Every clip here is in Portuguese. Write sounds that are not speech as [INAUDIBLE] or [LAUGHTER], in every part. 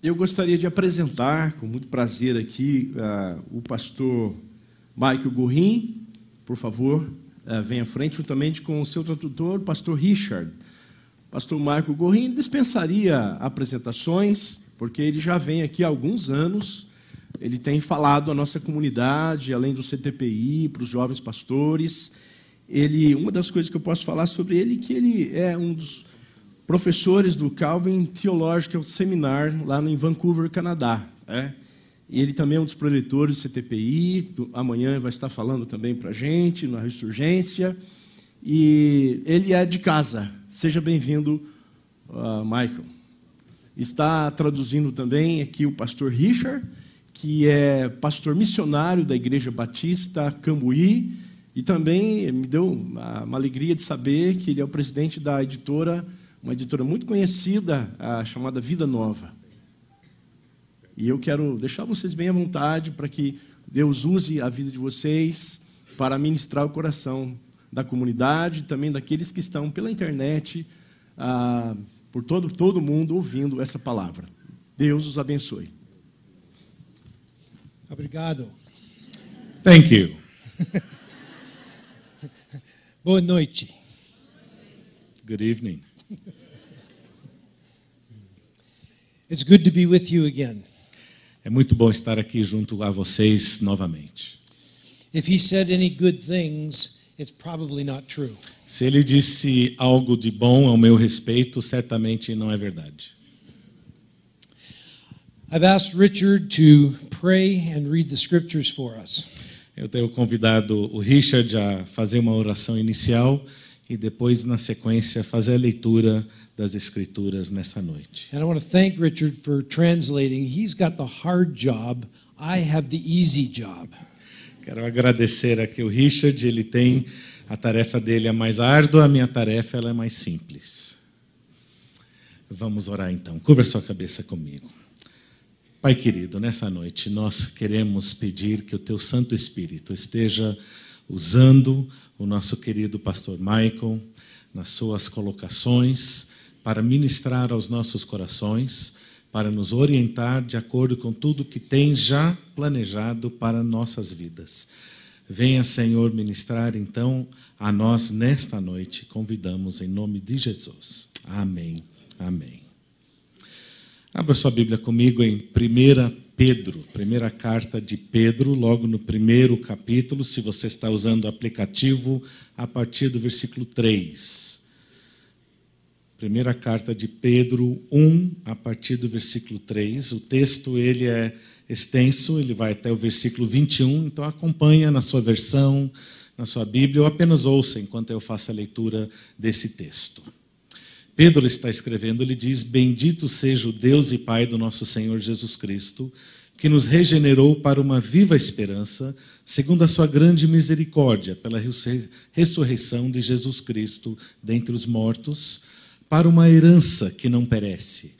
Eu gostaria de apresentar, com muito prazer aqui, uh, o pastor Michael Gurrin. Por favor, uh, venha à frente, juntamente com o seu tradutor, o pastor Richard. Pastor Michael Gurrin dispensaria apresentações, porque ele já vem aqui há alguns anos. Ele tem falado à nossa comunidade, além do CTPI, para os jovens pastores. Ele, uma das coisas que eu posso falar sobre ele é que ele é um dos professores do Calvin Theological Seminar, lá em Vancouver, Canadá. É? E ele também é um dos preletores do CTPI, do, amanhã vai estar falando também para a gente, na Ressurgência. E ele é de casa. Seja bem-vindo, uh, Michael. Está traduzindo também aqui o pastor Richard, que é pastor missionário da Igreja Batista Cambuí, e também me deu uma, uma alegria de saber que ele é o presidente da editora uma editora muito conhecida, chamada Vida Nova. E eu quero deixar vocês bem à vontade para que Deus use a vida de vocês para ministrar o coração da comunidade, também daqueles que estão pela internet, ah, por todo todo mundo ouvindo essa palavra. Deus os abençoe. Obrigado. Thank you. [LAUGHS] Boa noite. Good evening. [LAUGHS] It's good to be with you again. É muito bom estar aqui junto a vocês novamente. If he said any good things, it's probably not true. Se ele disse algo de bom ao meu respeito, certamente não é verdade. I've asked Richard to pray and read the scriptures for us. Eu tenho convidado o Richard a fazer uma oração inicial e depois na sequência fazer a leitura das escrituras nessa noite. And I want to thank Richard for translating. He's got the hard job, I have the easy job. Quero agradecer aqui o Richard, ele tem a tarefa dele é mais árdua, a minha tarefa ela é mais simples. Vamos orar então. Curva sua cabeça comigo. Pai querido, nessa noite nós queremos pedir que o teu Santo Espírito esteja usando o nosso querido pastor Michael nas suas colocações, para ministrar aos nossos corações, para nos orientar de acordo com tudo que tem já planejado para nossas vidas. Venha, Senhor, ministrar então a nós nesta noite. Convidamos em nome de Jesus. Amém. Amém. Abra sua Bíblia comigo em 1 Pedro, primeira carta de Pedro, logo no primeiro capítulo, se você está usando o aplicativo, a partir do versículo 3. Primeira carta de Pedro 1, a partir do versículo 3. O texto ele é extenso, ele vai até o versículo 21, então acompanha na sua versão, na sua Bíblia, ou apenas ouça enquanto eu faço a leitura desse texto. Pedro está escrevendo, ele diz: Bendito seja o Deus e Pai do nosso Senhor Jesus Cristo, que nos regenerou para uma viva esperança, segundo a sua grande misericórdia, pela ressurreição de Jesus Cristo dentre os mortos para uma herança que não perece,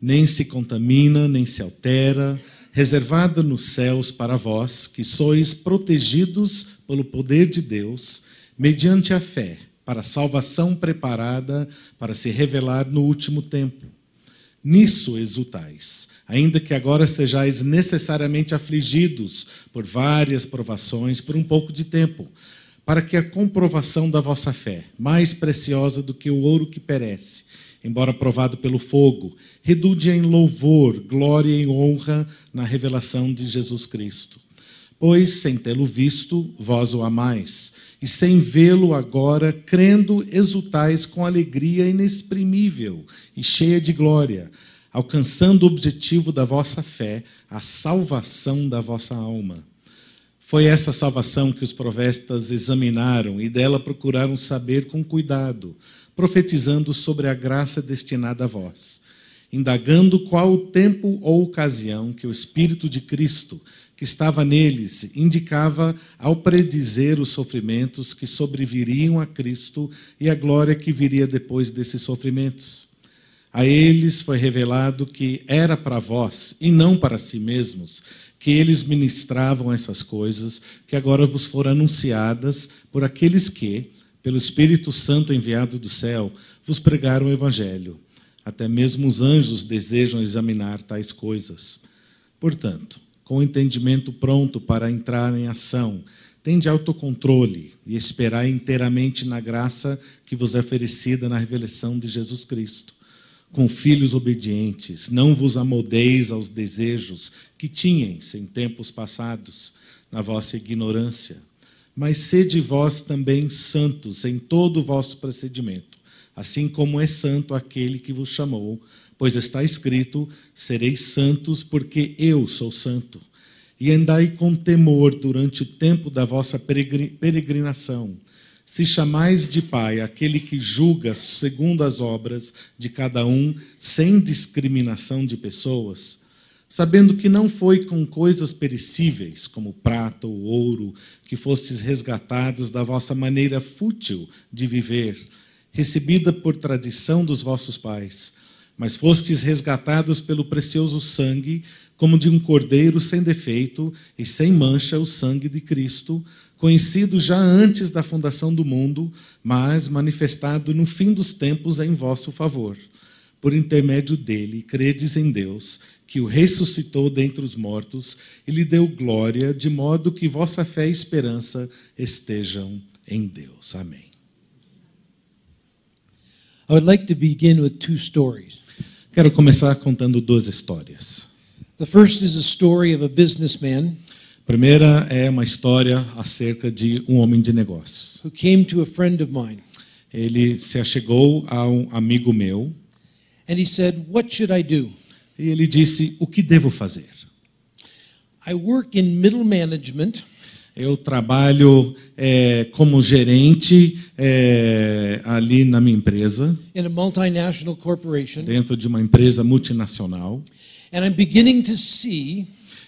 nem se contamina, nem se altera, reservada nos céus para vós, que sois protegidos pelo poder de Deus, mediante a fé, para a salvação preparada para se revelar no último tempo. Nisso exultais, ainda que agora sejais necessariamente afligidos por várias provações por um pouco de tempo, para que a comprovação da vossa fé, mais preciosa do que o ouro que perece, embora provado pelo fogo, redunde em louvor, glória e honra na revelação de Jesus Cristo. Pois, sem tê-lo visto, vós o amais, e sem vê-lo agora, crendo, exultais com alegria inexprimível e cheia de glória, alcançando o objetivo da vossa fé, a salvação da vossa alma. Foi essa salvação que os profetas examinaram e dela procuraram saber com cuidado, profetizando sobre a graça destinada a vós, indagando qual o tempo ou ocasião que o Espírito de Cristo, que estava neles, indicava ao predizer os sofrimentos que sobreviriam a Cristo e a glória que viria depois desses sofrimentos. A eles foi revelado que era para vós, e não para si mesmos, que eles ministravam essas coisas que agora vos foram anunciadas por aqueles que, pelo Espírito Santo enviado do céu, vos pregaram o Evangelho, Até mesmo os anjos desejam examinar tais coisas. Portanto, com o entendimento pronto para entrar em ação, tende autocontrole e esperar inteiramente na graça que vos é oferecida na revelação de Jesus Cristo. Com filhos obedientes, não vos amoldeis aos desejos que tinhais em tempos passados, na vossa ignorância, mas sede vós também santos em todo o vosso procedimento, assim como é santo aquele que vos chamou, pois está escrito: sereis santos, porque eu sou santo. E andai com temor durante o tempo da vossa peregrinação. Se chamais de Pai aquele que julga segundo as obras de cada um, sem discriminação de pessoas, sabendo que não foi com coisas perecíveis, como prata ou ouro, que fostes resgatados da vossa maneira fútil de viver, recebida por tradição dos vossos pais, mas fostes resgatados pelo precioso sangue, como de um cordeiro sem defeito e sem mancha, o sangue de Cristo, conhecido já antes da fundação do mundo, mas manifestado no fim dos tempos em vosso favor. Por intermédio dele, credes em Deus, que o ressuscitou dentre os mortos e lhe deu glória, de modo que vossa fé e esperança estejam em Deus. Amém. I would like to begin with two stories. Quero começar contando duas histórias. The first is a story of a businessman A primeira é uma história acerca de um homem de negócios. who came to a friend of mine Ele se achegou a um amigo meu and he said, What should I do? e ele disse: O que devo fazer? I work in middle management Eu trabalho eh, como gerente eh, ali na minha empresa, in a multinational corporation, dentro de uma empresa multinacional. and I'm beginning to see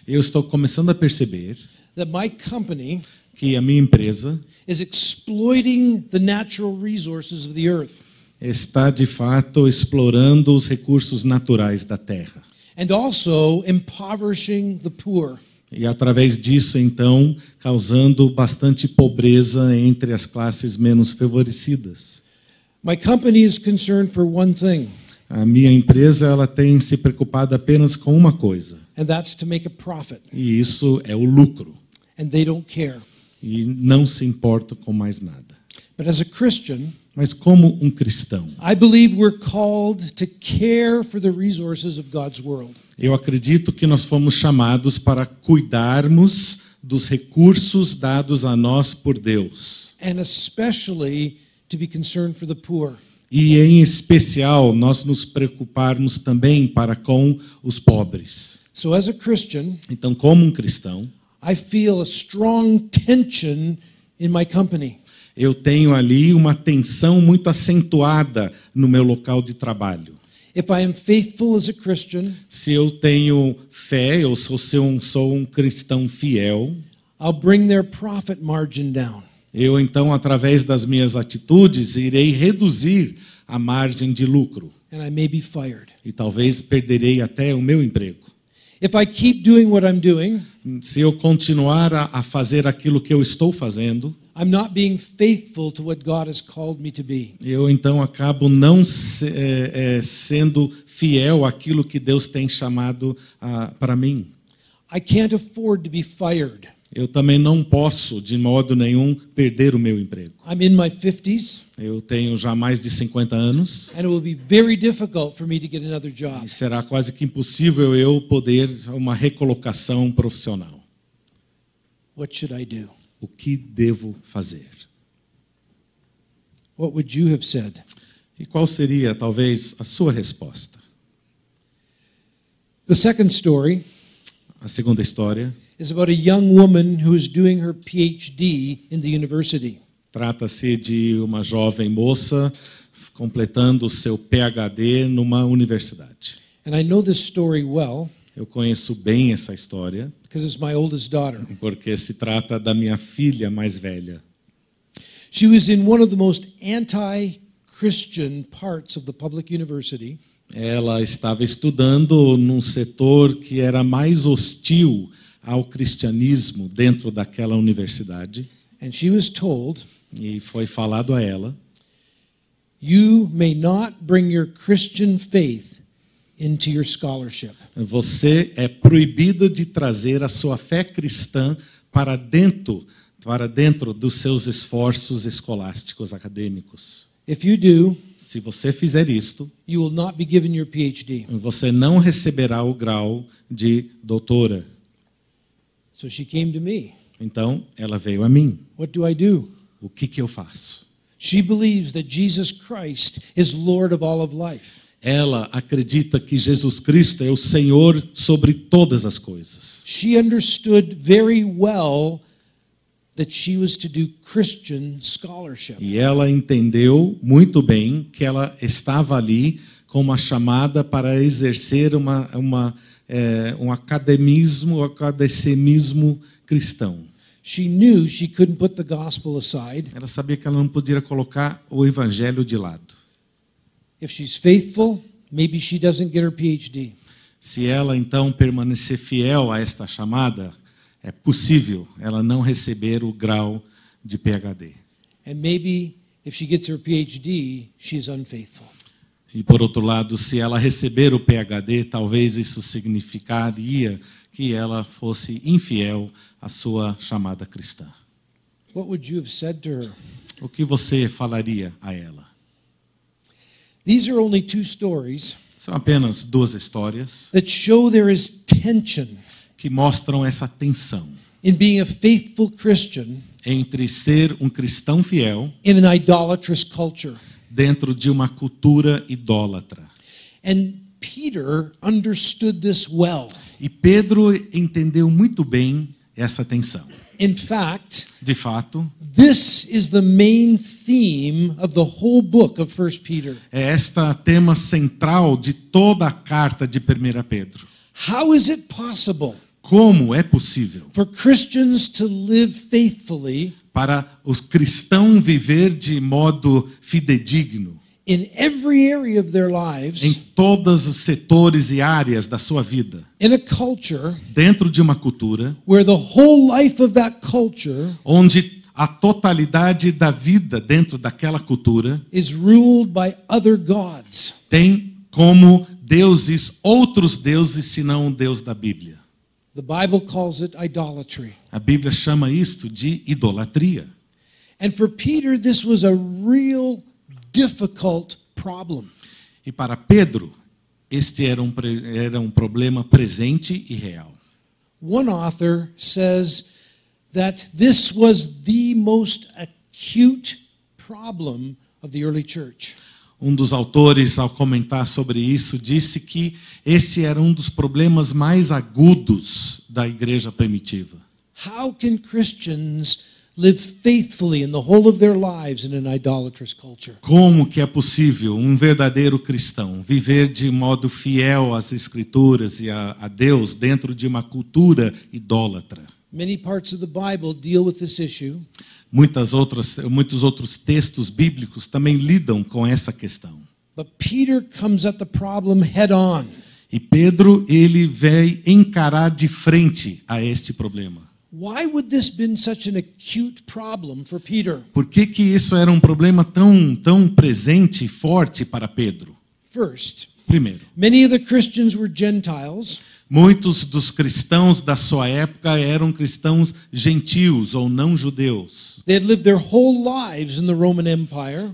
Eu estou começando a perceber that my company que a minha empresa is exploiting the natural resources of the earth está de fato explorando os recursos naturais da terra. and also impoverishing the poor. E através disso, então, causando bastante pobreza entre as classes menos favorecidas. My company is concerned for one thing, A minha empresa ela tem se preocupado apenas com uma coisa, and that's to make a profit. e isso é o lucro. And they don't care. E não se importa com mais nada. But as a Christian, Mas como um cristão, I believe we're called to care for the resources of God's world. eu acredito que nós fomos chamados para cuidarmos dos recursos dados a nós por Deus. and especially to be concerned for the poor. E em especial, nós nos preocuparmos também para com os pobres. So, as a Christian, Então, como um cristão, I feel a strong tension in my company. eu tenho ali uma tensão muito acentuada no meu local de trabalho. If I am faithful as a Christian, Se eu tenho fé, eu sou, se eu sou um cristão fiel, I'll bring their profit margin down. eu então, através das minhas atitudes, irei reduzir a margem de lucro and I may be fired. e talvez perderei até o meu emprego. If I keep doing what I'm doing, Se eu continuar a, a fazer aquilo que eu estou fazendo, I'm not being faithful to what God has called me to be. eu então acabo não se- é, é, sendo fiel àquilo que Deus tem chamado ah, para mim. I can't afford to be fired. Eu também não posso, de modo nenhum, perder o meu emprego. I'm in my 50s, Eu tenho já mais de 50 anos and it will be very difficult for me to get another job. e será quase que impossível eu poder uma recolocação profissional. What should I do? O que devo fazer? What would you have said? E qual seria, talvez, a sua resposta? The second story A segunda história is about a young woman who is doing her PhD in the university. trata-se de uma jovem moça completando o seu PhD numa universidade. And I know this story well Eu conheço bem essa história because it's my oldest daughter. porque se trata da minha filha mais velha. She was in one of the most anti Christian parts of the public university, Ela estava estudando num setor que era mais hostil ao cristianismo dentro daquela universidade and she was told e foi falado a ela You may not bring your Christian faith into your scholarship. Você é proibido de trazer a sua fé cristã para dentro, para dentro dos seus esforços escolásticos acadêmicos. If you do, Se você fizer isto, you will not be given your PhD. você não receberá o grau de doutora. So she came to me. Então, ela veio a mim. What do I do? O que, que eu faço? She believes that Jesus Christ is Lord of all of life. Ela acredita que Jesus Cristo é o Senhor sobre todas as coisas. She understood very well that she was to do Christian scholarship. E ela entendeu muito bem que ela estava ali com uma chamada para exercer uma, uma, eh, um academismo, um academicismo cristão. She knew she couldn't put the gospel aside. Ela sabia que ela não podia colocar o evangelho de lado. If she's faithful, maybe she doesn't get her PhD. Se ela então permanecer fiel a esta chamada, é possível ela não receber o grau de PhD. And maybe if she gets her PhD, she's unfaithful. E por outro lado, se ela receber o PhD, talvez isso significaria que ela fosse infiel à sua chamada cristã. What would you have said to her? O que você falaria a ela? These are only two stories São apenas duas histórias that show there is tension que mostram essa tensão in being a faithful Christian entre ser um cristão fiel in an idolatrous culture. Dentro de uma cultura idólatra. And Peter understood this well. E Pedro entendeu muito bem essa tensão. In fact, De fato, this is the main theme of the whole book of 1 Peter. é esta tema central de toda a carta de 1 Pedro. How is it possible Como é possível for Christians to live faithfully para os cristãos viver de modo fidedigno in every area of their em lives todos os setores e áreas da sua vida, in a culture dentro de uma cultura where the whole life of that culture onde a totalidade da vida dentro daquela cultura is ruled by other gods? tem como deuses outros deuses senão o Deus da Bíblia. The Bible calls it idolatry. A Bíblia chama isto de idolatria. And for Peter, this was a real difficult problem. E para Pedro, este era um, era um problema presente e real. One author says that this was the most acute problem of the early church. Um dos autores, ao comentar sobre isso, disse que esse era um dos problemas mais agudos da igreja primitiva. How can Christians live faithfully in the whole of their lives in an idolatrous culture? Como que é possível um verdadeiro cristão viver de modo fiel às escrituras e a, a Deus dentro de uma cultura idólatra? Many parts of the Bible deal with this issue, Muitas outras, muitos outros textos bíblicos também lidam com essa questão. but Peter comes at the problem head on. E Pedro, ele veio encarar de frente a este problema. Why would this been such an acute problem for Peter? Por que, que isso era um problema tão, tão presente e forte para Pedro? First, Primeiro, many of the Christians were Gentiles, muitos dos cristãos da sua época eram cristãos gentios ou não judeus.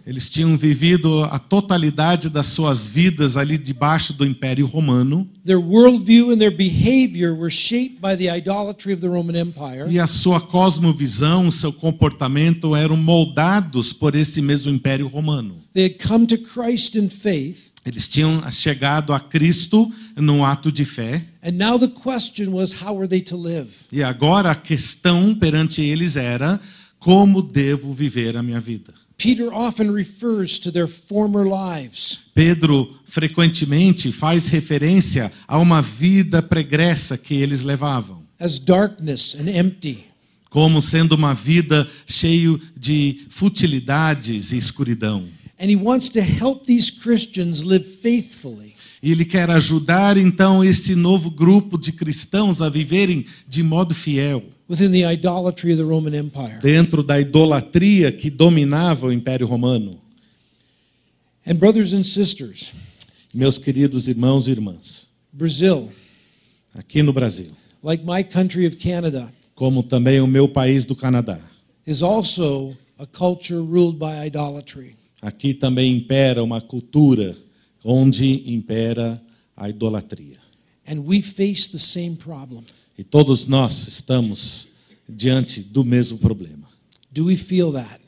Eles tinham vivido a totalidade das suas vidas ali debaixo do Império Romano Their worldview and their behavior were shaped by the idolatry of the Roman Empire. e a sua cosmovisão, seu comportamento eram moldados por esse mesmo Império Romano. They had come to Christ in faith, Eles tinham chegado a Cristo num ato de fé and now the question was how were they to live? e agora a questão perante eles era como devo viver a minha vida. Peter often refers to their former lives. Pedro frequentemente faz referência a uma vida pregressa que eles levavam, as darkness and empty. como sendo uma vida cheio de futilidades e escuridão. And he wants to help these Christians live faithfully. E ele quer ajudar então esse novo grupo de cristãos a viverem de modo fiel, within the idolatry of the Roman Empire. dentro da idolatria que dominava o Império Romano. And brothers and sisters, Meus queridos irmãos e irmãs, Brazil, aqui no Brasil, like my country of Canada, como também o meu país do Canadá, is also a culture ruled by idolatry. Aqui também impera uma cultura onde impera a idolatria. And we face the same problem. E todos nós estamos diante do mesmo problema. Do we feel that?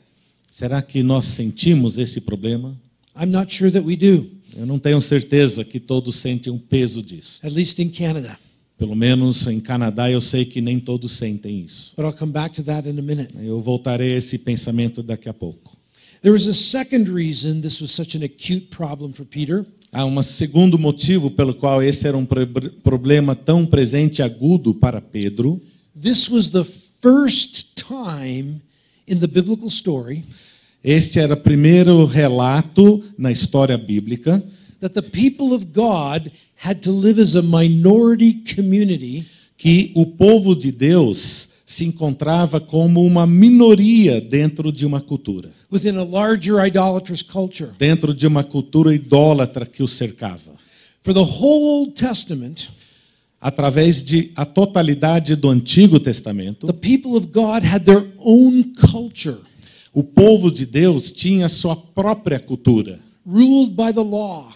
Será que nós sentimos esse problema? I'm not sure that we do, Eu não tenho certeza que todos sentem um peso disso. at least in Canada. Pelo menos em Canadá eu sei que nem todos sentem isso. But I'll come back to that in a minute. Eu voltarei a esse pensamento daqui a pouco. There was a second reason this was such an acute problem for Peter. Há um segundo motivo pelo qual esse era um pro- problema tão presente e agudo para Pedro. This was the first time in the biblical story Este era o primeiro relato na história bíblica that the people of God had to live as a minority community que o povo de Deus se encontrava como uma minoria dentro de uma cultura, within a larger idolatrous culture. dentro de uma cultura idólatra que o cercava. For the whole Old Testament, Através de a totalidade do Antigo Testamento, the people of God had their own culture, o povo de Deus tinha sua própria cultura, ruled by the law.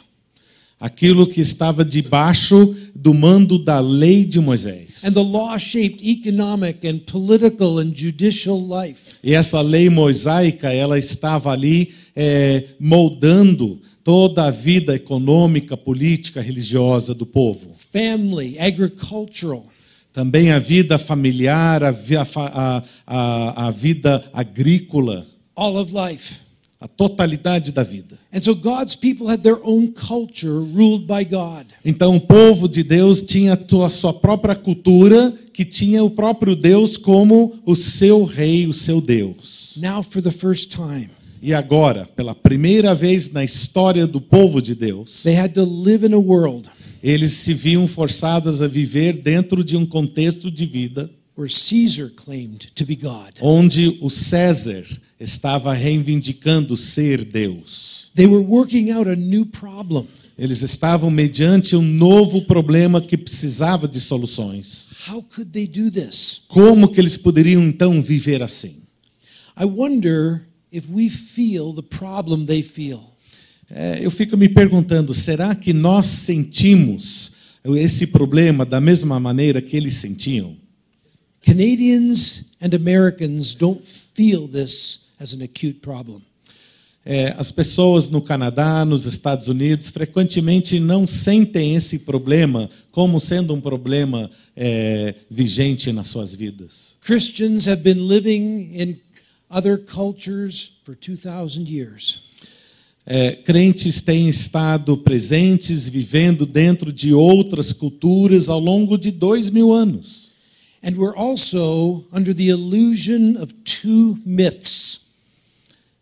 Aquilo que estava debaixo do mando da lei de Moisés. And the law shaped economic and political and judicial life. E essa lei mosaica, ela estava ali eh, moldando toda a vida econômica, política, religiosa do povo. family, agricultural. Também a vida familiar, a, a- a- a vida agrícola, all of life. A totalidade da vida. And so God's people had their own culture ruled by God. Então o povo de Deus tinha a sua própria cultura, que tinha o próprio Deus como o seu rei, o seu Deus. Now, for the first time, E agora, pela primeira vez na história do povo de Deus, they had to live in a world eles se viam forçados a viver dentro de um contexto de vida where Caesar claimed to be God. onde o César estava reivindicando ser Deus. They were working out a new problem. Eles estavam mediante um novo problema que precisava de soluções. How could they do this? Como que eles poderiam então viver assim? I wonder if we feel the problem they feel. É, eu fico me perguntando, será que nós sentimos esse problema da mesma maneira que eles sentiam? Canadians and Americans don't feel this as an acute problem. É, as pessoas no Canadá, nos Estados Unidos, frequentemente não sentem esse problema como sendo um problema é, vigente nas suas vidas. Christians have been living in other cultures for 2,000 years. É, crentes têm estado presentes, vivendo dentro de outras culturas ao longo de dois mil anos. And we're also under the illusion of two myths.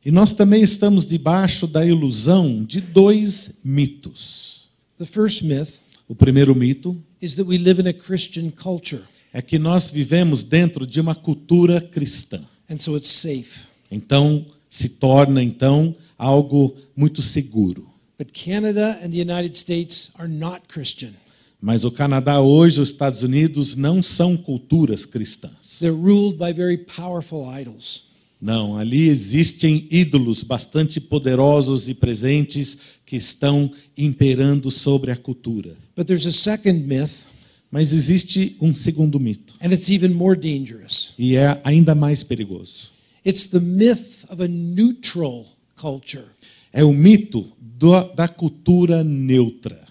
E nós também estamos debaixo da ilusão de dois mitos. The first myth O primeiro mito is that we live in a Christian culture, é que nós vivemos dentro de uma cultura cristã. and so it's safe. Então, se torna então algo muito seguro. But Canada and the United States are not Christian. Mas o Canadá hoje, os Estados Unidos não são culturas cristãs. They're ruled by very powerful idols. Não, ali existem ídolos bastante poderosos e presentes que estão imperando sobre a cultura. But there's a second myth, Mas existe um segundo mito, and it's even more dangerous. e é ainda mais perigoso. It's the myth of a neutral culture. É o mito do- da cultura neutra.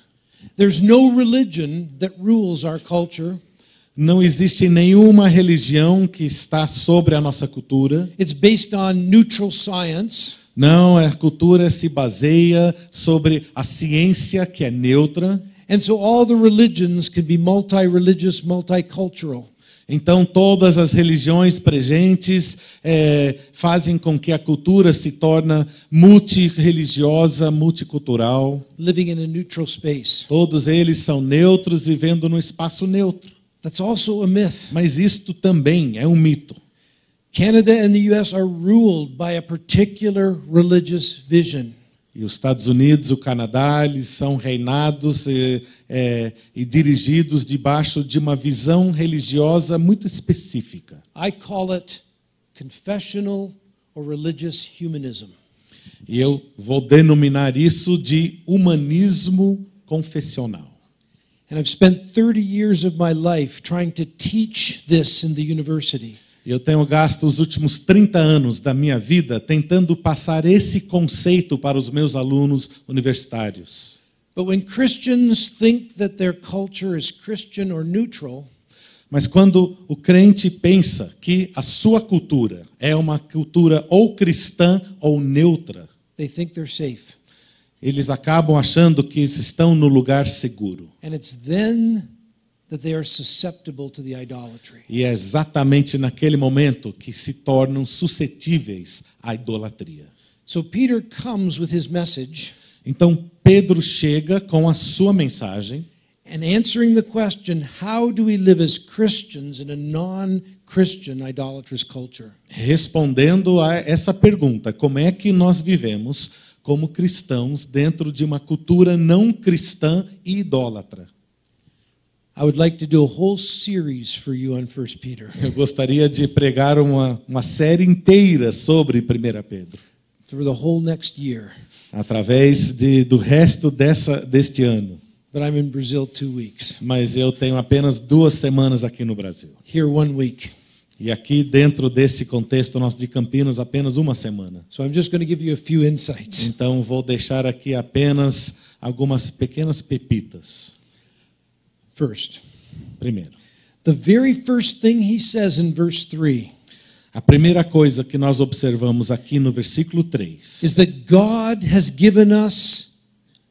There's no religion that rules our culture. Não existe nenhuma religião que está sobre a nossa cultura. It's based on neutral science. Não, a cultura se baseia sobre a ciência que é neutra. And so all the religions can be multi religious, multicultural. Então, todas as religiões presentes eh, fazem com que a cultura se torne multireligiosa, multicultural. living in a neutral space. Todos eles são neutros, vivendo num espaço neutro. That's also a myth. Mas isto também é um mito. Canada and the US are ruled by a particular religious vision. E os Estados Unidos, o Canadá, eles são reinados e, é, e dirigidos debaixo de uma visão religiosa muito específica. I call it confessional or religious humanism. E eu vou denominar isso de humanismo confessional. And I've spent 30 years of my life trying to teach this in the university. Eu tenho gasto os últimos 30 anos da minha vida tentando passar esse conceito para os meus alunos universitários. But when Christians think that their culture is Christian or neutral, Mas quando o crente pensa que a sua cultura é uma cultura ou cristã ou neutra, they think they're safe. eles acabam achando que estão no lugar seguro. And it's then E é exatamente naquele momento que se tornam suscetíveis à idolatria. So Peter comes with his message Então Pedro chega com a sua mensagem and answering the question, how do we live as Christians in a non Christian idolatrous culture? respondendo a essa pergunta: como é que nós vivemos como cristãos dentro de uma cultura não cristã e idólatra? Eu gostaria de pregar uma, uma série inteira sobre 1 Pedro, for the whole next year. através de, do resto dessa, deste ano. But I'm in Brazil two weeks. Mas eu tenho apenas duas semanas aqui no Brasil. Here one week. E aqui, dentro desse contexto nosso de Campinas, apenas uma semana. So I'm just going to give you a few insights. Então, vou deixar aqui apenas algumas pequenas pepitas. First, Primeiro, the very first thing he says in verse 3 a primeira coisa que nós observamos aqui no versículo 3 is that God has given us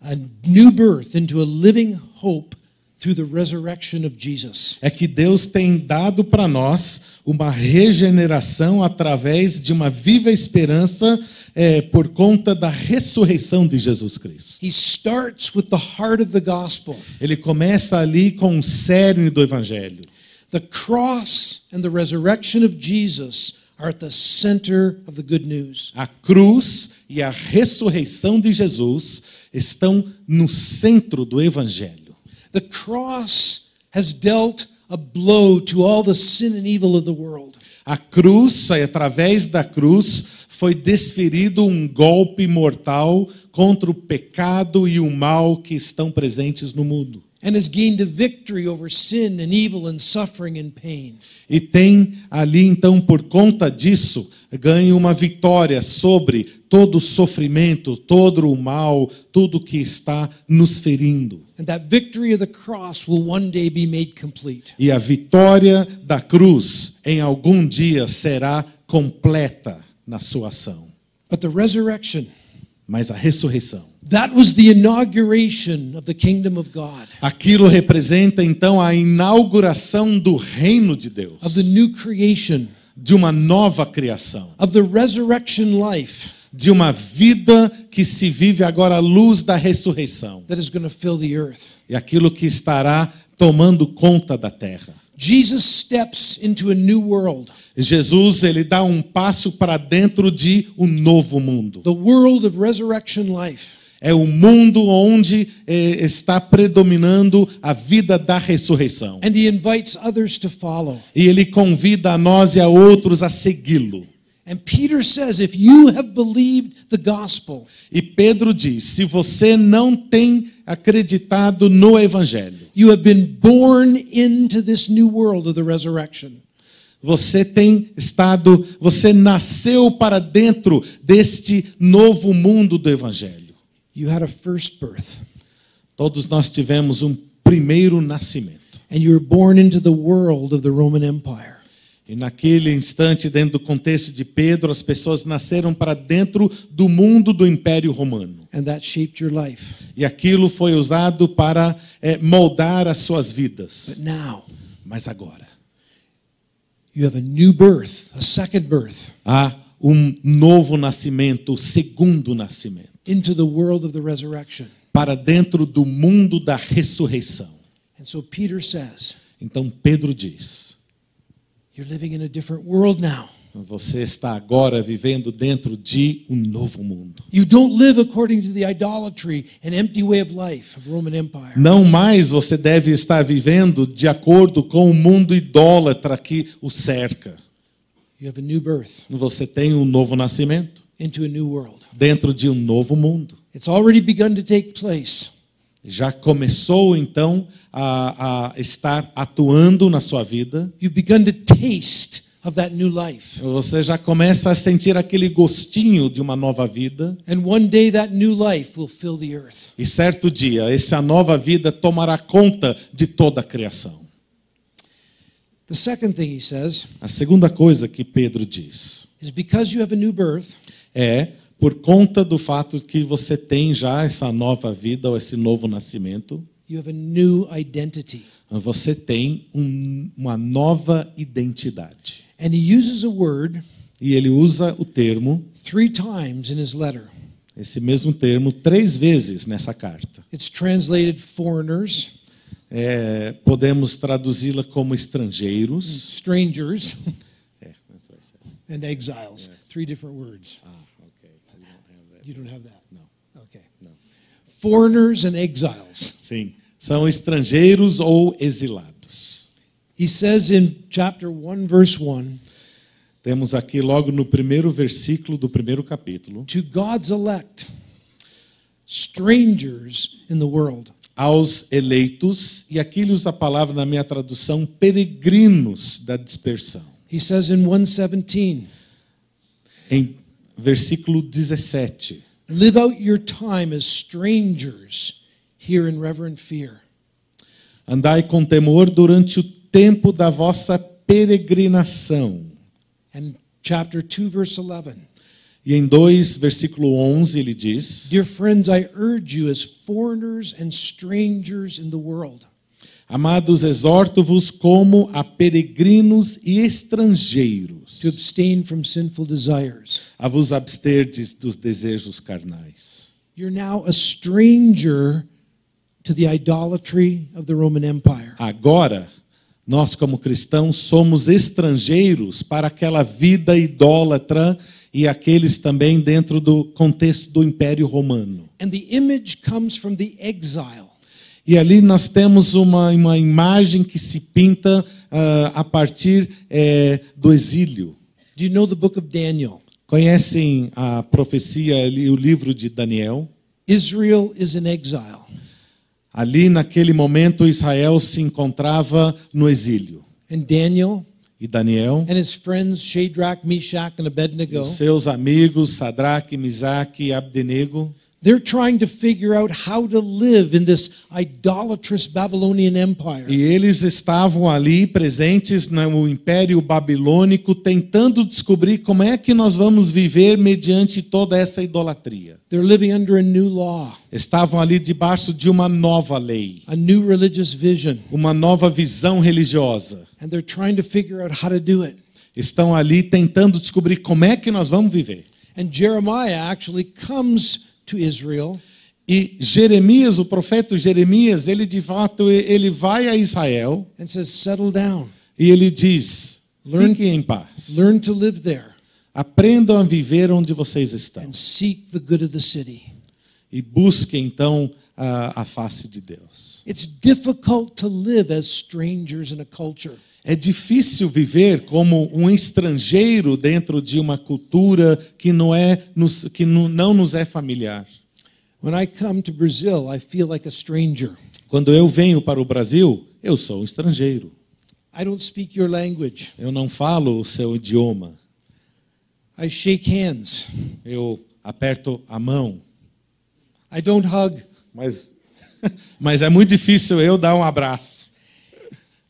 a new birth into a living hope through the resurrection of Jesus. é que Deus tem dado para nós uma regeneração através de uma viva esperança eh, por conta da ressurreição de Jesus Cristo. He starts with the heart of the gospel. Ele começa ali com o cerne do Evangelho. The cross and the resurrection of Jesus are at the center of the good news. A cruz e a ressurreição de Jesus estão no centro do Evangelho. The cross has dealt a blow to all the sin and evil of the world. A cruz, através da cruz, foi desferido um golpe mortal contra o pecado e o mal que estão presentes no mundo. And has gained a victory over sin and evil and suffering and pain. E tem ali, então, por conta disso, ganha uma vitória sobre todo o sofrimento, todo o mal, tudo que está nos ferindo. And that victory of the cross will one day be made complete. E a vitória da cruz, em algum dia, será completa na sua ação. But the resurrection, Mas a ressurreição, that was the inauguration of the kingdom of God, aquilo representa, então, a inauguração do reino de Deus, of the new creation, de uma nova criação. of the resurrection life de uma vida que se vive agora à luz da ressurreição that is going to fill the earth. e aquilo que estará tomando conta da terra. Jesus steps into a new world, Jesus ele dá um passo para dentro de um novo mundo. the world of resurrection life. É o mundo onde eh, está predominando a vida da ressurreição. And he invites others to follow. E ele convida a nós e a outros a segui-lo. And Peter says, if you have believed the gospel, E Pedro diz: se você não tem acreditado no evangelho, you have been born into this new world of the resurrection. Você tem estado, você nasceu para dentro deste novo mundo do Evangelho. You had a first birth, Todos nós tivemos um primeiro nascimento. and you were born into the world of the Roman Empire. E naquele instante, dentro do contexto de Pedro, as pessoas nasceram para dentro do mundo do Império Romano. And that shaped your life. E aquilo foi usado para eh, moldar as suas vidas. But now, Mas agora, you have a new birth, a second birth, há um novo nascimento, o segundo nascimento, into the world of the resurrection. para dentro do mundo da ressurreição. And so Peter says, Então Pedro diz: You're living in a different world now. Você está agora vivendo dentro de um novo mundo. You don't live according to the idolatry and empty way of life of Roman Empire. Não mais você deve estar vivendo de acordo com o mundo idólatra que o cerca. You have a new birth Você tem um novo nascimento into a new world. dentro de um novo mundo. It's already begun to take place. Já começou então a, a estar atuando na sua vida. You've begun to taste of that new life. Você já começa a sentir aquele gostinho de uma nova vida. And one day that new life will fill the earth. E certo dia, essa nova vida tomará conta de toda a criação. The second thing he says A segunda coisa que Pedro diz is because you have a new birth, é por conta do fato que você tem já essa nova vida ou esse novo nascimento, you have a new identity. você tem um- uma nova identidade. And he uses a word E ele usa o termo, three times in his letter. esse mesmo termo, três vezes nessa carta. It's translated foreigners, É, podemos traduzi-la como estrangeiros. strangers, É, and exiles. Three different words. Ah, okay. I don't have that. You don't have that? No. Okay. No. Foreigners and exiles. Sim, são estrangeiros ou exilados. He says in chapter 1, verse 1 Temos aqui logo no primeiro versículo do primeiro capítulo, to God's elect, strangers in the world. aos eleitos, e aqui ele usa a palavra na minha tradução, peregrinos da dispersão. He says in 117, Em versículo 17. live out your time as strangers here in reverent fear. Andai com temor durante o tempo da vossa peregrinação. And chapter 2, verse 11. E em 2, versículo 11, ele diz: Dear friends, I urge you as foreigners and strangers in the world Amados, exorto-vos como a peregrinos e estrangeiros, to abstain from sinful desires. a vos absterdes dos desejos carnais. You're now a stranger to the idolatry of the Roman Empire. Agora, nós como cristãos somos estrangeiros para aquela vida idólatra e aqueles também dentro do contexto do Império Romano. And the image comes from the exile. E ali nós temos uma, uma imagem que se pinta ah, a partir eh, do exílio. Do you know the book of Daniel? Conhecem a profecia ali, o livro de Daniel? Israel is in exile. Ali, naquele momento, Israel se encontrava no exílio. And Daniel E Daniel, and his friends Shadrach, Meshach, and Abednego, seus amigos, Sadraque, Misaque e Abdenego, they're trying to figure out how to live in this idolatrous Babylonian empire. e eles estavam ali presentes no Império Babilônico, tentando descobrir como é que nós vamos viver mediante toda essa idolatria. They're living under a new law, Estavam ali debaixo de uma nova lei, a new religious vision, uma nova visão religiosa. and they're trying to figure out how to do it. Estão ali tentando descobrir como é que nós vamos viver. And Jeremiah actually comes to Israel E Jeremias, o profeta Jeremias, ele de fato ele vai a Israel and says, Settle down, e ele diz: Learn- Fiquem em paz. learn to live there, Aprendam a viver onde vocês estão and seek the good of the city. e busquem então a, a face de Deus. It's difficult to live as strangers in a culture. É difícil viver como um estrangeiro dentro de uma cultura que não é nos, que não, nos é familiar. When I come to Brazil, I feel like a stranger. Quando eu venho para o Brasil, eu sou um estrangeiro. I don't speak your language. Eu não falo o seu idioma. I shake hands. Eu aperto a mão, I don't hug. mas [LAUGHS] mas é muito difícil eu dar um abraço.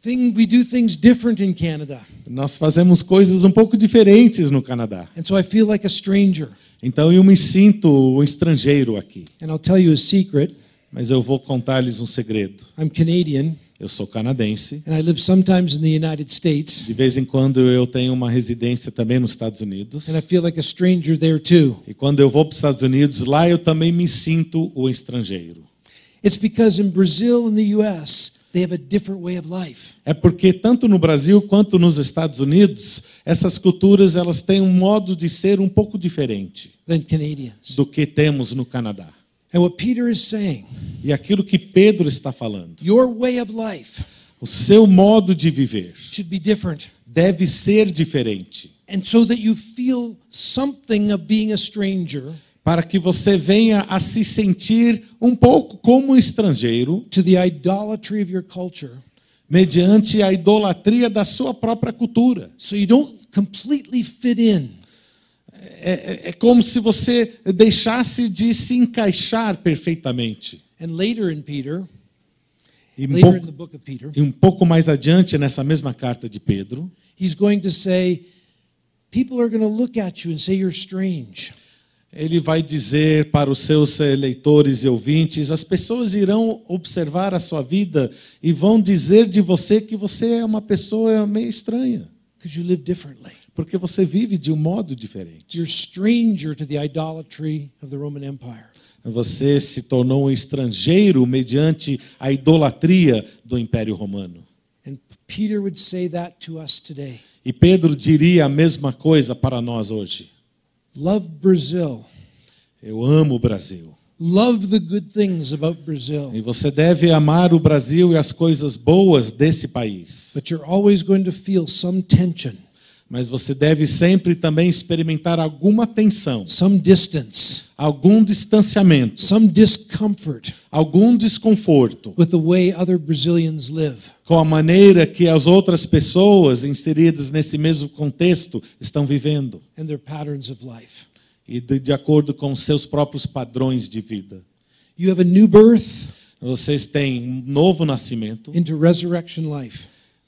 Thing, we do things different in Canada. Nós fazemos coisas um pouco diferentes no Canadá. And so I feel like a stranger. Então eu me sinto um estrangeiro aqui. And I'll tell you a secret Mas eu vou contar-lhes um segredo. I'm Canadian, Eu sou canadense. and I live sometimes in the United States, De vez em quando eu tenho uma residência também nos Estados Unidos. and I feel like a stranger there too. E quando eu vou para os Estados Unidos, lá eu também me sinto o estrangeiro. It's because in Brazil and the US, they have a different way of life. É porque tanto no Brasil quanto nos Estados Unidos, essas culturas elas têm um modo de ser um pouco diferente do que temos no Canadá. And what Peter is saying, E aquilo que Pedro está falando, your way of life o seu modo de viver should be different. deve ser diferente, And so that you feel something of being a stranger para que você venha a se sentir um pouco como um estrangeiro to the idolatry of your culture. mediante a idolatria da sua própria cultura. So you don't completely fit in. É, é- é como se você deixasse de se encaixar perfeitamente. And later in Peter, E um, pouco, Peter, e um pouco mais adiante, nessa mesma carta de Pedro, he's going to say, people are going to look at you and say you're strange. Ele vai dizer para os seus eh, leitores e ouvintes: as pessoas irão observar a sua vida e vão dizer de você que você é uma pessoa meio estranha, porque você vive de um modo diferente. Você se tornou um estrangeiro mediante a idolatria do Império Romano. And Peter would say that to us today. E Pedro diria a mesma coisa para nós hoje. Love Brazil. Eu amo o Brasil. Love the good things about Brazil. E você deve amar o Brasil e as coisas boas desse país. But you're always going to feel some tension, Mas você deve sempre também experimentar alguma tensão, some distance, algum distanciamento, some discomfort algum desconforto with the way other Brazilians live. com a maneira que as outras pessoas inseridas nesse mesmo contexto estão vivendo and their patterns of life. e de, de acordo com seus próprios padrões de vida. You have a new birth Vocês têm um novo nascimento into resurrection life.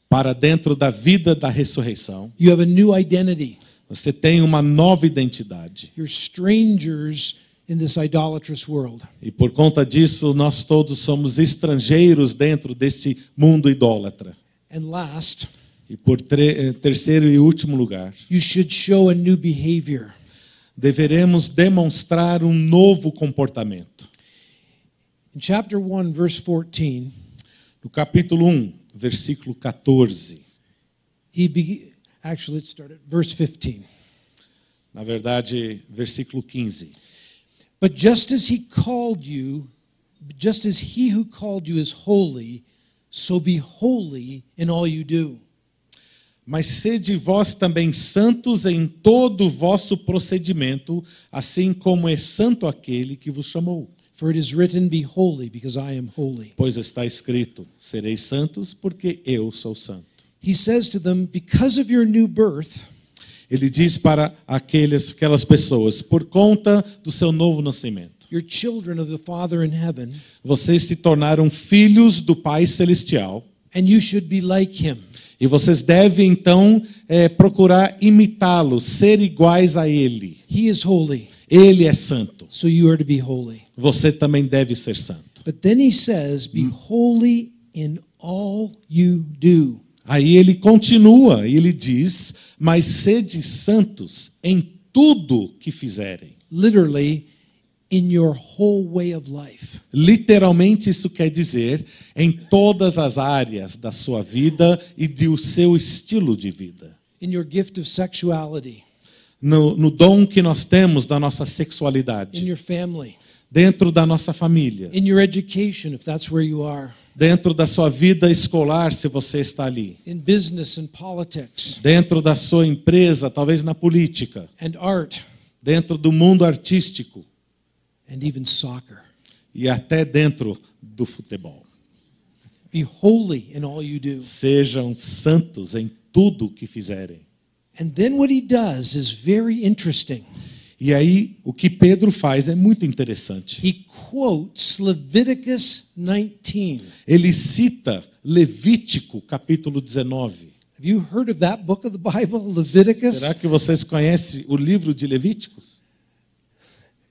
Para dentro da vida da ressurreição. You have a new identity. Você tem uma nova identidade. You're strangers in this idolatrous world. E por conta disso, nós todos somos estrangeiros dentro deste mundo idólatra. And last, E por eh, terceiro e último lugar, you should show a new behavior. deveremos demonstrar um novo comportamento. In chapter 1, verse 14, No capítulo 1, versículo 14. he actually let's start at verse 15. Na verdade, versículo 15. But just as he called you, just as he who called you is holy, so be holy in all you do. Mas sede vós também santos em todo o vosso procedimento, assim como é santo aquele que vos chamou. For it is written, Be holy, because I am holy. Pois está escrito: sereis santos, porque eu sou santo. He says to them, Because of your new birth, Ele diz para aqueles, aquelas pessoas: por conta do seu novo nascimento, you're children of the Father in heaven, vocês se tornaram filhos do Pai Celestial. and you should be like him. E vocês devem então eh, procurar imitá-lo, ser iguais a ele. He is holy, Ele é santo. so you are to be holy. Você também deve ser santo. But then he says, Be holy in all you do. Aí ele continua e ele diz: Mas sede santos em tudo que fizerem. Literally, in your whole way of life. Literalmente, isso quer dizer em todas as áreas da sua vida e do seu estilo de vida. In your gift of sexuality, No, no dom que nós temos da nossa in sexualidade, your family, dentro da nossa família, in your education, if that's where you are, dentro da sua vida escolar, se você está ali, in business dentro da sua empresa, talvez na política, and art, dentro do mundo artístico. And even soccer. e até dentro do futebol. Be holy in all you do. Sejam santos em tudo que fizerem. And then what he does is very interesting. E aí, o que Pedro faz é muito interessante. He quotes Leviticus 19. Ele cita Levítico, capítulo 19. Have you heard of that book of the Bible, Leviticus? Será que vocês conhecem o livro de Levíticos?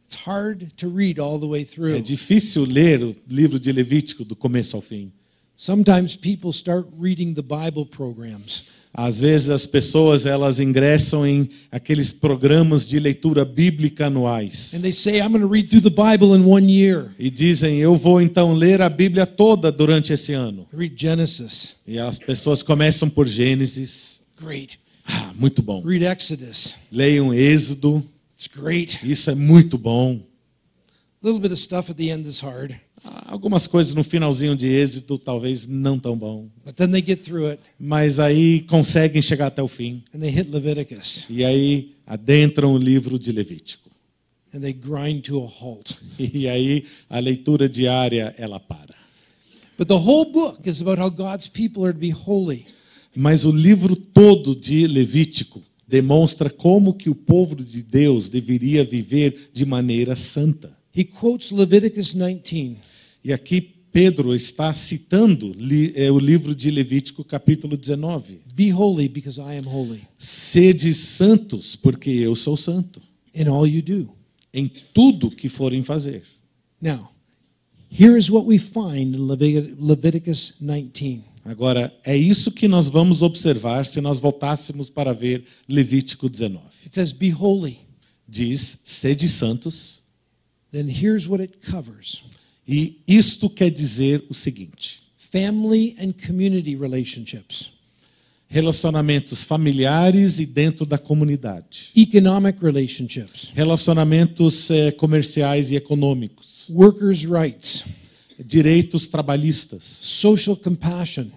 It's hard to read all the way É through. difícil ler o livro de Levítico do começo ao fim. Sometimes people start reading the Bible programs. Às vezes as pessoas elas ingressam em aqueles programas de leitura bíblica anuais And they say, I'm going to read through the Bible in one year. e dizem: "Eu vou então ler a Bíblia toda durante esse ano". I read Genesis. E as pessoas começam por Gênesis. Great. Ah, muito bom. Read Exodus. Leiam Êxodo. It's great. Isso é muito bom. A little bit of stuff at the end is hard, Algumas coisas no finalzinho de Êxodo talvez não tão bom, but then they get through it mas aí conseguem chegar até o fim and they hit Leviticus e aí adentram o livro de Levítico. and they grind to a halt. [LAUGHS] E aí a leitura diária ela para. But the whole book is about how God's people are to be holy. Mas o livro todo de Levítico demonstra como que o povo de Deus deveria viver de maneira santa. He quotes Leviticus 19. E aqui Pedro está citando eh, o livro de Levítico, capítulo 19. Be holy because I am holy Sede santos, porque eu sou santo, in all you do. em tudo que forem fazer. Now, here is what we find in Levit- Leviticus 19. Agora, é isso que nós vamos observar se nós voltássemos para ver Levítico 19. It says, Be holy. Diz: sede santos, Then here's what it covers e isto quer dizer o seguinte: family and community relationships, relacionamentos familiares e dentro da comunidade, economic relationships, relacionamentos eh, comerciais e econômicos, workers' rights, direitos trabalhistas, social compassion,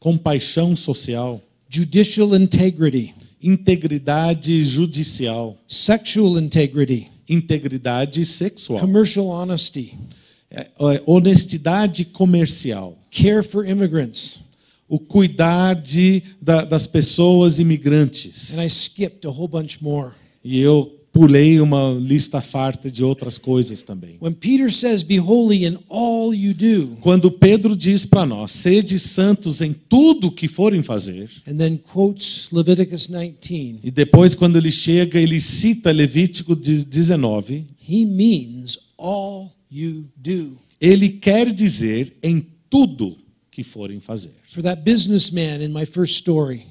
compaixão social, judicial integrity, integridade judicial, sexual integrity, integridade sexual, commercial honesty, honestidade comercial, care for immigrants. o cuidar de, da- das pessoas imigrantes. And I skipped a whole bunch more. E eu pulei uma lista farta de outras coisas também. When Peter says, Be holy in all you do, Quando Pedro diz para nós, sede santos em tudo que forem fazer, and then quotes Leviticus 19, e depois quando ele chega, ele cita Levítico de- 19, he means all. Ele quer dizer em tudo que forem fazer. For that businessman in my first story,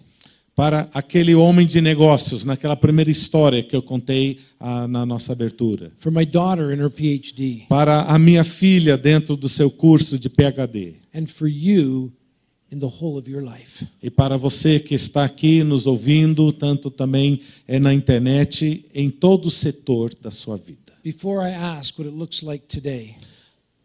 Para aquele homem de negócios, naquela primeira história que eu contei ah, na nossa abertura. for my daughter in her PhD, Para a minha filha dentro do seu curso de PhD. and for you in the whole of your life. E para você que está aqui nos ouvindo, tanto também é na internet, em todo o setor da sua vida. Before I ask what it looks like today,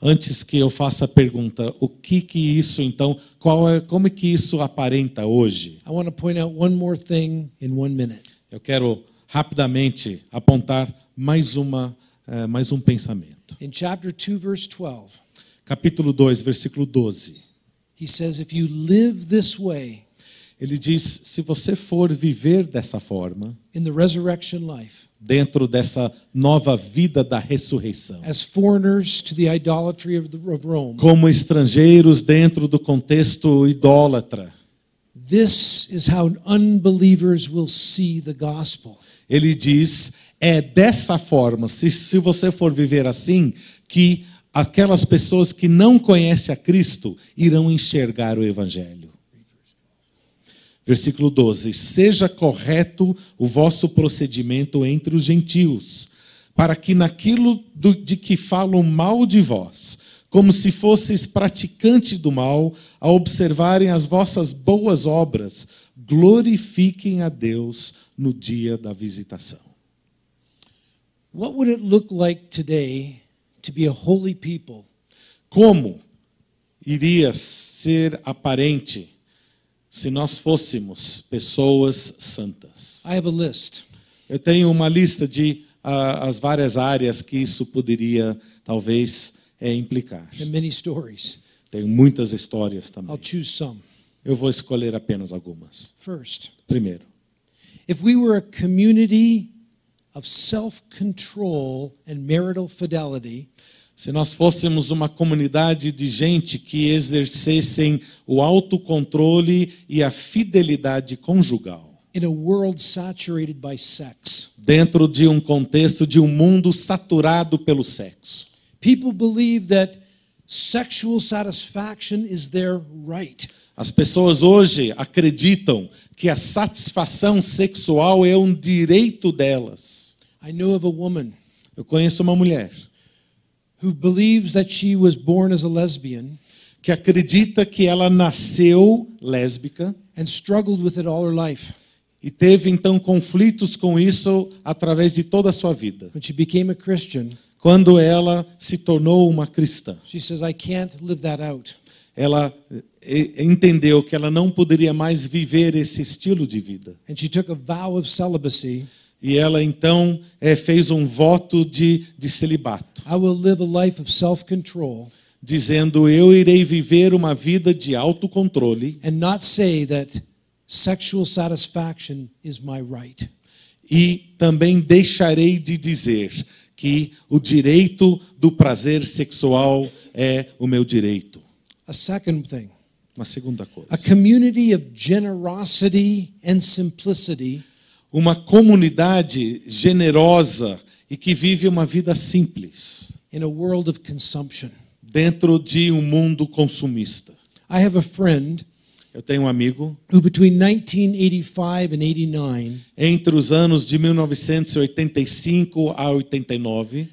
Antes que eu faça a pergunta, o que que isso então, qual é, como é que isso aparenta hoje? I want to point out one more thing in one minute. Eu quero rapidamente apontar mais uma, eh, mais um pensamento. In chapter 2, verse 12, Capítulo 2, versículo 12. he says, If you live this way Ele diz: se você for viver dessa forma, in the resurrection life, dentro dessa nova vida da ressurreição, as foreigners to the idolatry of, the, of Rome, como estrangeiros dentro do contexto idólatra, this is how unbelievers will see the gospel. ele diz: é dessa forma, se, se você for viver assim, que aquelas pessoas que não conhecem a Cristo irão enxergar o Evangelho. Versículo 12: Seja correto o vosso procedimento entre os gentios, para que naquilo do- de que falam mal de vós, como se fosseis praticantes do mal, a observarem as vossas boas obras, glorifiquem a Deus no dia da visitação. What would it look like today to be a holy people Como iria ser aparente se nós fôssemos pessoas santas? I have a list. Eu tenho uma lista de ah, as várias áreas que isso poderia talvez é, implicar. and many stories. Tenho muitas histórias também. I'll choose some. Eu vou escolher apenas algumas. First, Primeiro, if we were a community of self control and marital fidelity, se nós fôssemos uma comunidade de gente que exercessem o autocontrole e a fidelidade conjugal, in a world saturated by sex, dentro de um contexto de um mundo saturado pelo sexo. people believe that sexual satisfaction is their right. As pessoas hoje acreditam que a satisfação sexual é um direito delas. I know of a woman Eu conheço uma mulher who believes that she was born as a lesbian que acredita que ela nasceu lésbica and struggled with it all her life. e teve então conflitos com isso através de toda a sua vida. When she became a Christian, Quando ela se tornou uma cristã, she says, I can't live that out. ela entendeu que ela não poderia mais viver esse estilo de vida. And she took a vow of celibacy. E ela então eh, fez um voto de, de celibato, I will live a life of self control dizendo: Eu irei viver uma vida de autocontrole and not say that sexual satisfaction is my right. e também deixarei de dizer que o direito do prazer sexual é o meu direito. A second thing Uma segunda coisa. a community of generosity and simplicity Uma comunidade generosa e que vive uma vida simples in a world of consumption. dentro de um mundo consumista. I have a friend Eu tenho um amigo who, between 1985 and 89, entre os anos de 1985 a 89,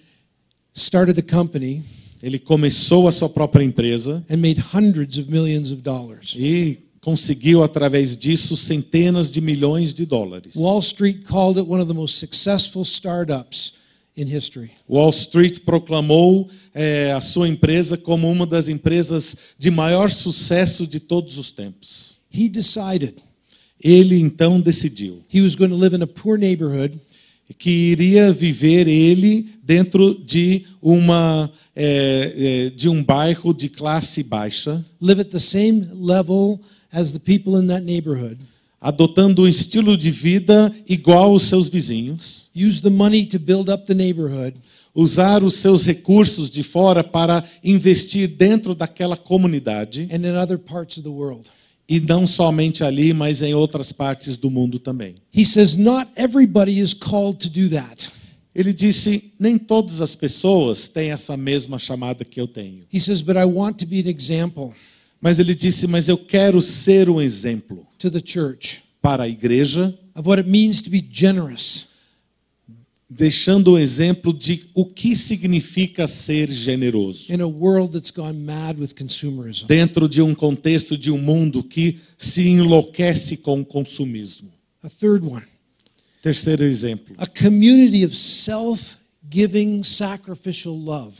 started a company ele começou a sua própria empresa and made hundreds of millions of dollars. e conseguiu através disso centenas de milhões de dólares. Wall Street called it one of the most successful startups in history. Wall Street proclamou eh, a sua empresa como uma das empresas de maior sucesso de todos os tempos. He decided Ele então decidiu he was going to live in a poor neighborhood que iria viver ele dentro de uma eh, eh, de um bairro de classe baixa, live at the same level as the people in that neighborhood, adotando um estilo de vida igual aos seus vizinhos, use the money to build up the neighborhood, usar os seus recursos de fora para investir dentro daquela comunidade and in other parts of the world. e não somente ali, mas em outras partes do mundo também. He says, Not everybody is called to do that. Ele disse: nem todas as pessoas têm essa mesma chamada que eu tenho. He says, Mas ele disse: mas eu quero ser um exemplo to the church para a igreja, of what it means to be generous, deixando o exemplo de o que significa ser generoso. in a world that's gone mad with consumerism. Dentro de um contexto de um mundo que se enlouquece com o consumismo. A third one Terceiro exemplo. a community of self giving, sacrificial love.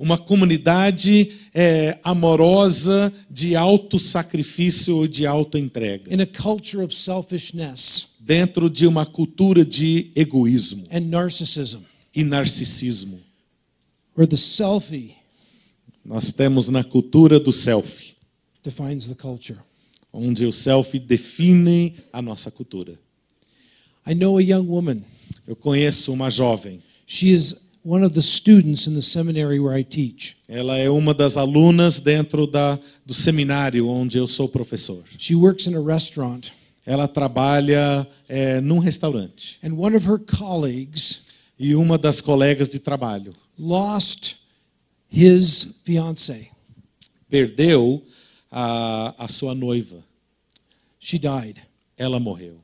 Uma comunidade é, amorosa de alto sacrifício ou de alta entrega. In a culture of selfishness Dentro de uma cultura de egoísmo and narcissism, e narcisismo. where the selfie Nós temos na cultura do selfie, defines the culture. onde o selfie define a nossa cultura. I know a young woman. Eu conheço uma jovem. She is one of the students in the seminary where I teach. Ela é uma das alunas dentro da, do seminário onde eu sou professor. She works in a restaurant, Ela trabalha é, num restaurante. and one of her colleagues E uma das colegas de trabalho lost his fiance. perdeu a, a sua noiva. She died. Ela morreu.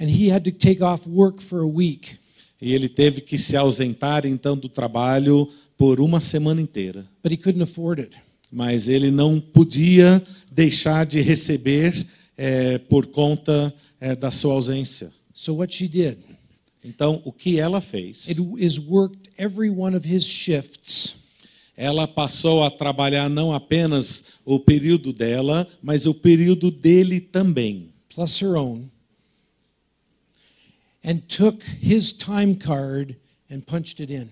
And he had to take off work for a week. E ele teve que se ausentar então do trabalho por uma semana inteira. but he couldn't afford it. Mas ele não podia deixar de receber eh, por conta eh, da sua ausência. So what she did Então, o que ela fez? it is worked every one of his shifts Ela passou a trabalhar não apenas o período dela, mas o período dele também. plus her own and took his time card and punched it in.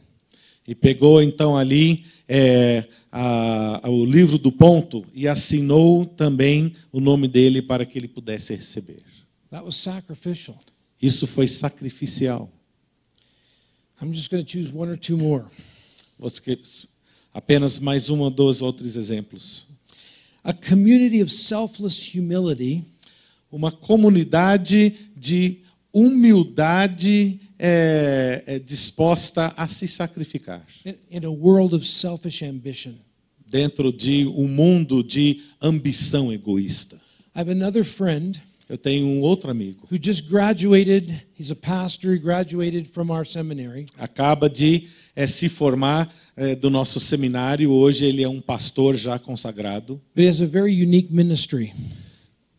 E pegou então ali eh, a- o livro do ponto e assinou também o nome dele para que ele pudesse receber. That was sacrificial. Isso foi sacrificial. I'm just going to choose one or two more. Você- apenas mais um ou dois outros exemplos. A community of selfless humility Uma comunidade de humildade eh, eh, disposta a se sacrificar. in, a world of selfish ambition. dentro de um mundo de ambição egoísta. I have another friend Eu tenho um outro amigo, who just graduated. He's a pastor. He graduated from our seminary. acaba de eh, se formar eh, do nosso seminário. Hoje ele é um pastor já consagrado But he has a very unique ministry.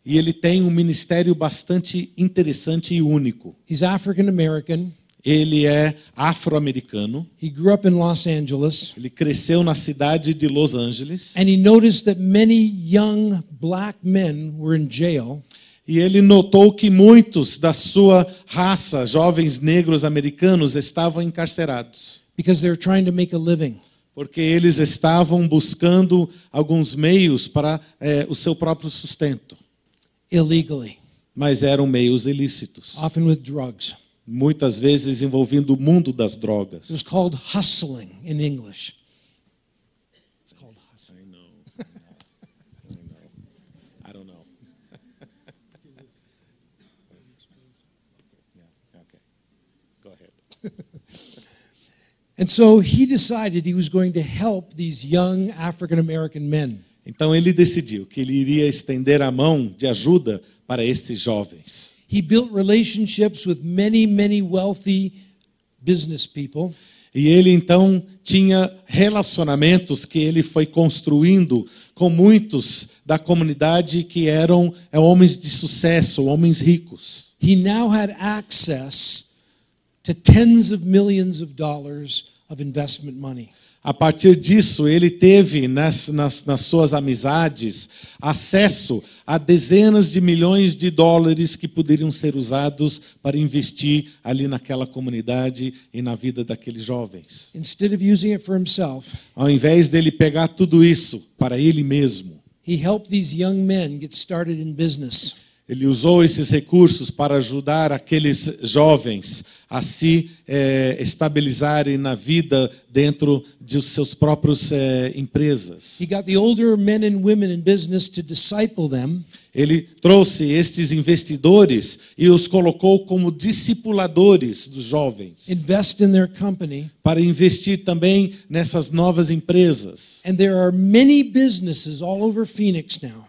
E ele tem um ministério bastante interessante e único. He's African American. Ele é afro-americano. He grew up in Los Angeles. Ele cresceu na cidade de Los Angeles And he noticed that many young black men were in jail e ele notou que muitos da sua raça, jovens negros americanos, estavam encarcerados, because they were trying to make a living. porque eles estavam buscando alguns meios para eh, o seu próprio sustento, illegally, mas eram meios ilícitos, often with drugs. muitas vezes envolvendo o mundo das It drogas. was called hustling in English. It's called hustling. I know. I know. I don't know. [LAUGHS] yeah, okay. Go ahead. [LAUGHS] And so he decided he was going to help these young African American men. Então ele decidiu que ele iria estender a mão de ajuda para esses jovens. He built relationships with many, many wealthy business people. E ele então tinha relacionamentos que ele foi construindo com muitos da comunidade que eram é, homens de sucesso, homens ricos. He now had access to tens of millions of dollars of investment money. A partir disso, ele teve nas, nas, nas suas amizades acesso a dezenas de milhões de dólares que poderiam ser usados para investir ali naquela comunidade e na vida daqueles jovens. Instead of using it for himself, Ao invés dele pegar tudo isso para ele mesmo, he helped these young men get started in business. Ele usou esses recursos para ajudar aqueles jovens a se eh, estabilizarem na vida dentro de seus próprios eh, empresas. He got the older men and women in business to disciple them Ele trouxe estes investidores e os colocou como discipuladores dos jovens, invest in their company. para investir também nessas novas empresas. And there are many businesses all over Phoenix now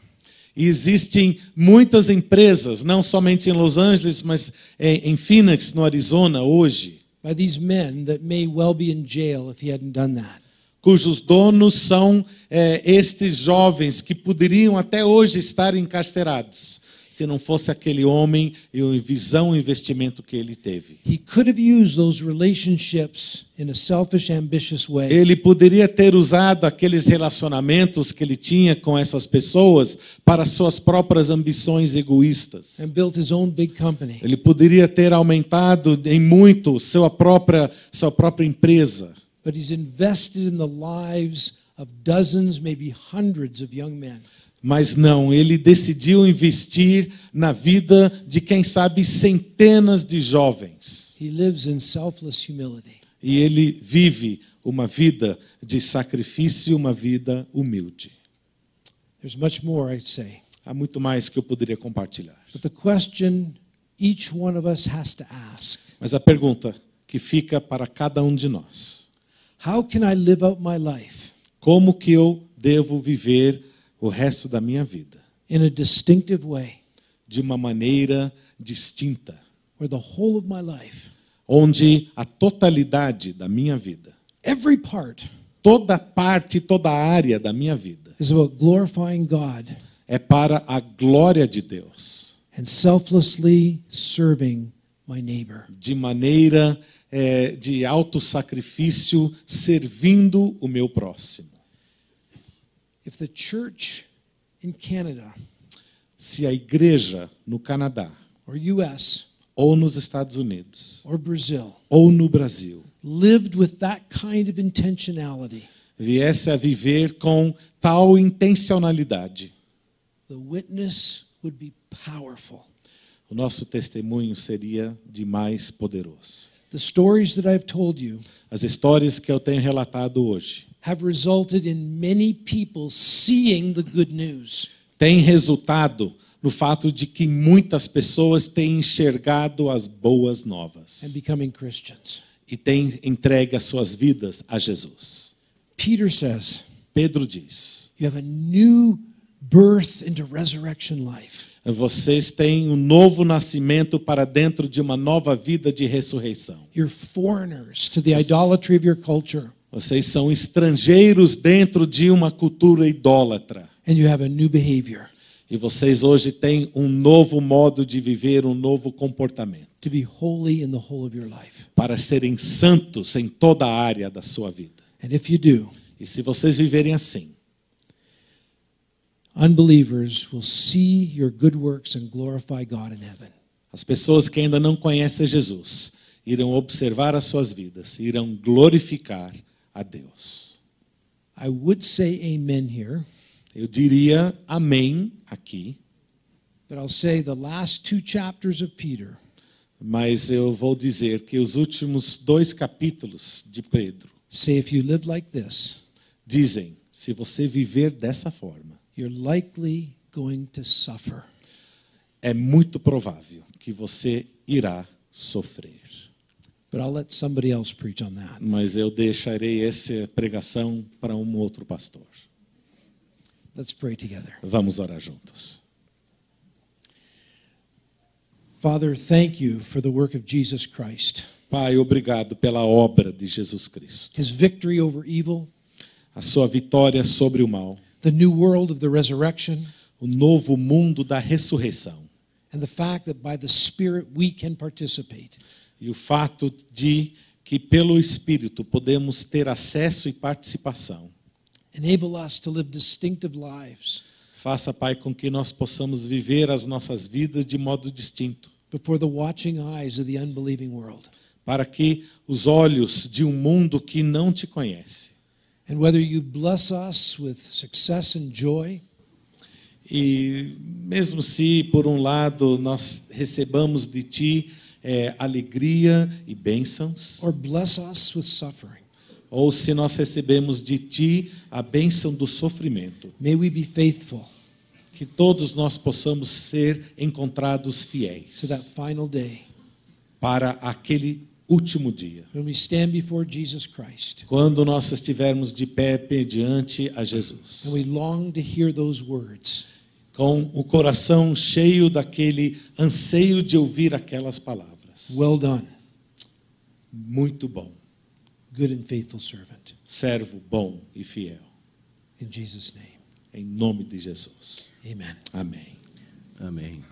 E existem muitas empresas, não somente em Los Angeles, mas em em Phoenix, no Arizona, hoje, by these men that may well be in jail if he hadn't done that. cujos donos são eh, estes jovens que poderiam até hoje estar encarcerados, se não fosse aquele homem e a visão e investimento que ele teve. He could have used those relationships in a selfish, ambitious way. Ele poderia ter usado aqueles relacionamentos que ele tinha com essas pessoas para suas próprias ambições egoístas. and built his own big company. Ele poderia ter aumentado em muito sua própria sua própria empresa, But he's invested in the lives of dozens, maybe hundreds of young men. Mas não, ele decidiu investir na vida de quem sabe centenas de jovens. He lives in selfless humility. E ele vive uma vida de sacrifício, uma vida humilde. There's much more, I'd say. Há muito mais que eu poderia compartilhar. But the question each one of us has to ask Mas a pergunta que fica para cada um de nós: How can I live out my life como que eu devo viver o resto da minha vida in a distinctive way de uma maneira distinta, where the whole of my life, onde a totalidade da minha vida, every part, toda parte, toda área da minha vida is about glorifying God é para a glória de Deus, and selflessly serving my neighbor? de maneira eh, de autossacrifício, servindo o meu próximo. If the church in Canada Se a igreja no Canadá, or US ou nos Estados Unidos, or Brazil ou no Brasil, lived with that kind of intentionality, viesse a viver com tal intencionalidade, the witness would be powerful. o nosso testemunho seria de mais poderoso. The stories that I've told you As histórias que eu tenho relatado hoje have resulted in many people seeing the good news. têm resultado no fato de que muitas pessoas têm enxergado as boas novas and becoming Christians. e têm entregue as suas vidas a Jesus. Peter says, Pedro diz: You have a new birth into resurrection life. vocês têm um novo nascimento para dentro de uma nova vida de ressurreição. You're foreigners to the idolatry of your culture, Vocês são estrangeiros dentro de uma cultura idólatra. and you have a new behavior E vocês hoje têm um novo modo de viver, um novo comportamento, to be holy in the whole of your life. para serem santos em toda a área da sua vida. And if you do, E se vocês viverem assim, unbelievers will see your good works and glorify God in heaven. as pessoas que ainda não conhecem Jesus irão observar as suas vidas, irão glorificar a Deus. I would say amen here, Eu diria amém aqui, but I'll say the last two chapters of Peter mas eu vou dizer que os últimos dois capítulos de Pedro say if you live like this, dizem: se você viver dessa forma, you're likely going to suffer. é muito provável que você irá sofrer. But I'll let somebody else preach on that. Mas eu deixarei essa pregação para um outro pastor. Let's pray together. Vamos orar juntos. Father, thank you for the work of Jesus Christ, Pai, obrigado pela obra de Jesus Cristo. his victory over evil, A sua vitória sobre o mal, the new world of the resurrection, o novo mundo da ressurreição and the fact that by the Spirit we can participate. E o fato de que pelo Espírito podemos ter acesso e participação. Enable us to live distinctive lives Faça, Pai, com que nós possamos viver as nossas vidas de modo distinto, before the watching eyes of the unbelieving world. para que os olhos de um mundo que não te conhece And whether you bless us with success and joy, E mesmo se, por um lado, nós recebamos de Ti eh, alegria e bênçãos, or bless us with suffering, ou se nós recebemos de Ti a bênção do sofrimento, may we be faithful que todos nós possamos ser encontrados fiéis to that final day para aquele último dia, when we stand before Jesus Christ quando nós estivermos de pé diante a Jesus, and we long to hear those words com o coração cheio daquele anseio de ouvir aquelas palavras. Well done, Muito bom. good and faithful servant. servo bom e fiel. In Jesus' name, Em nome de Jesus. amen. Amém. Amém.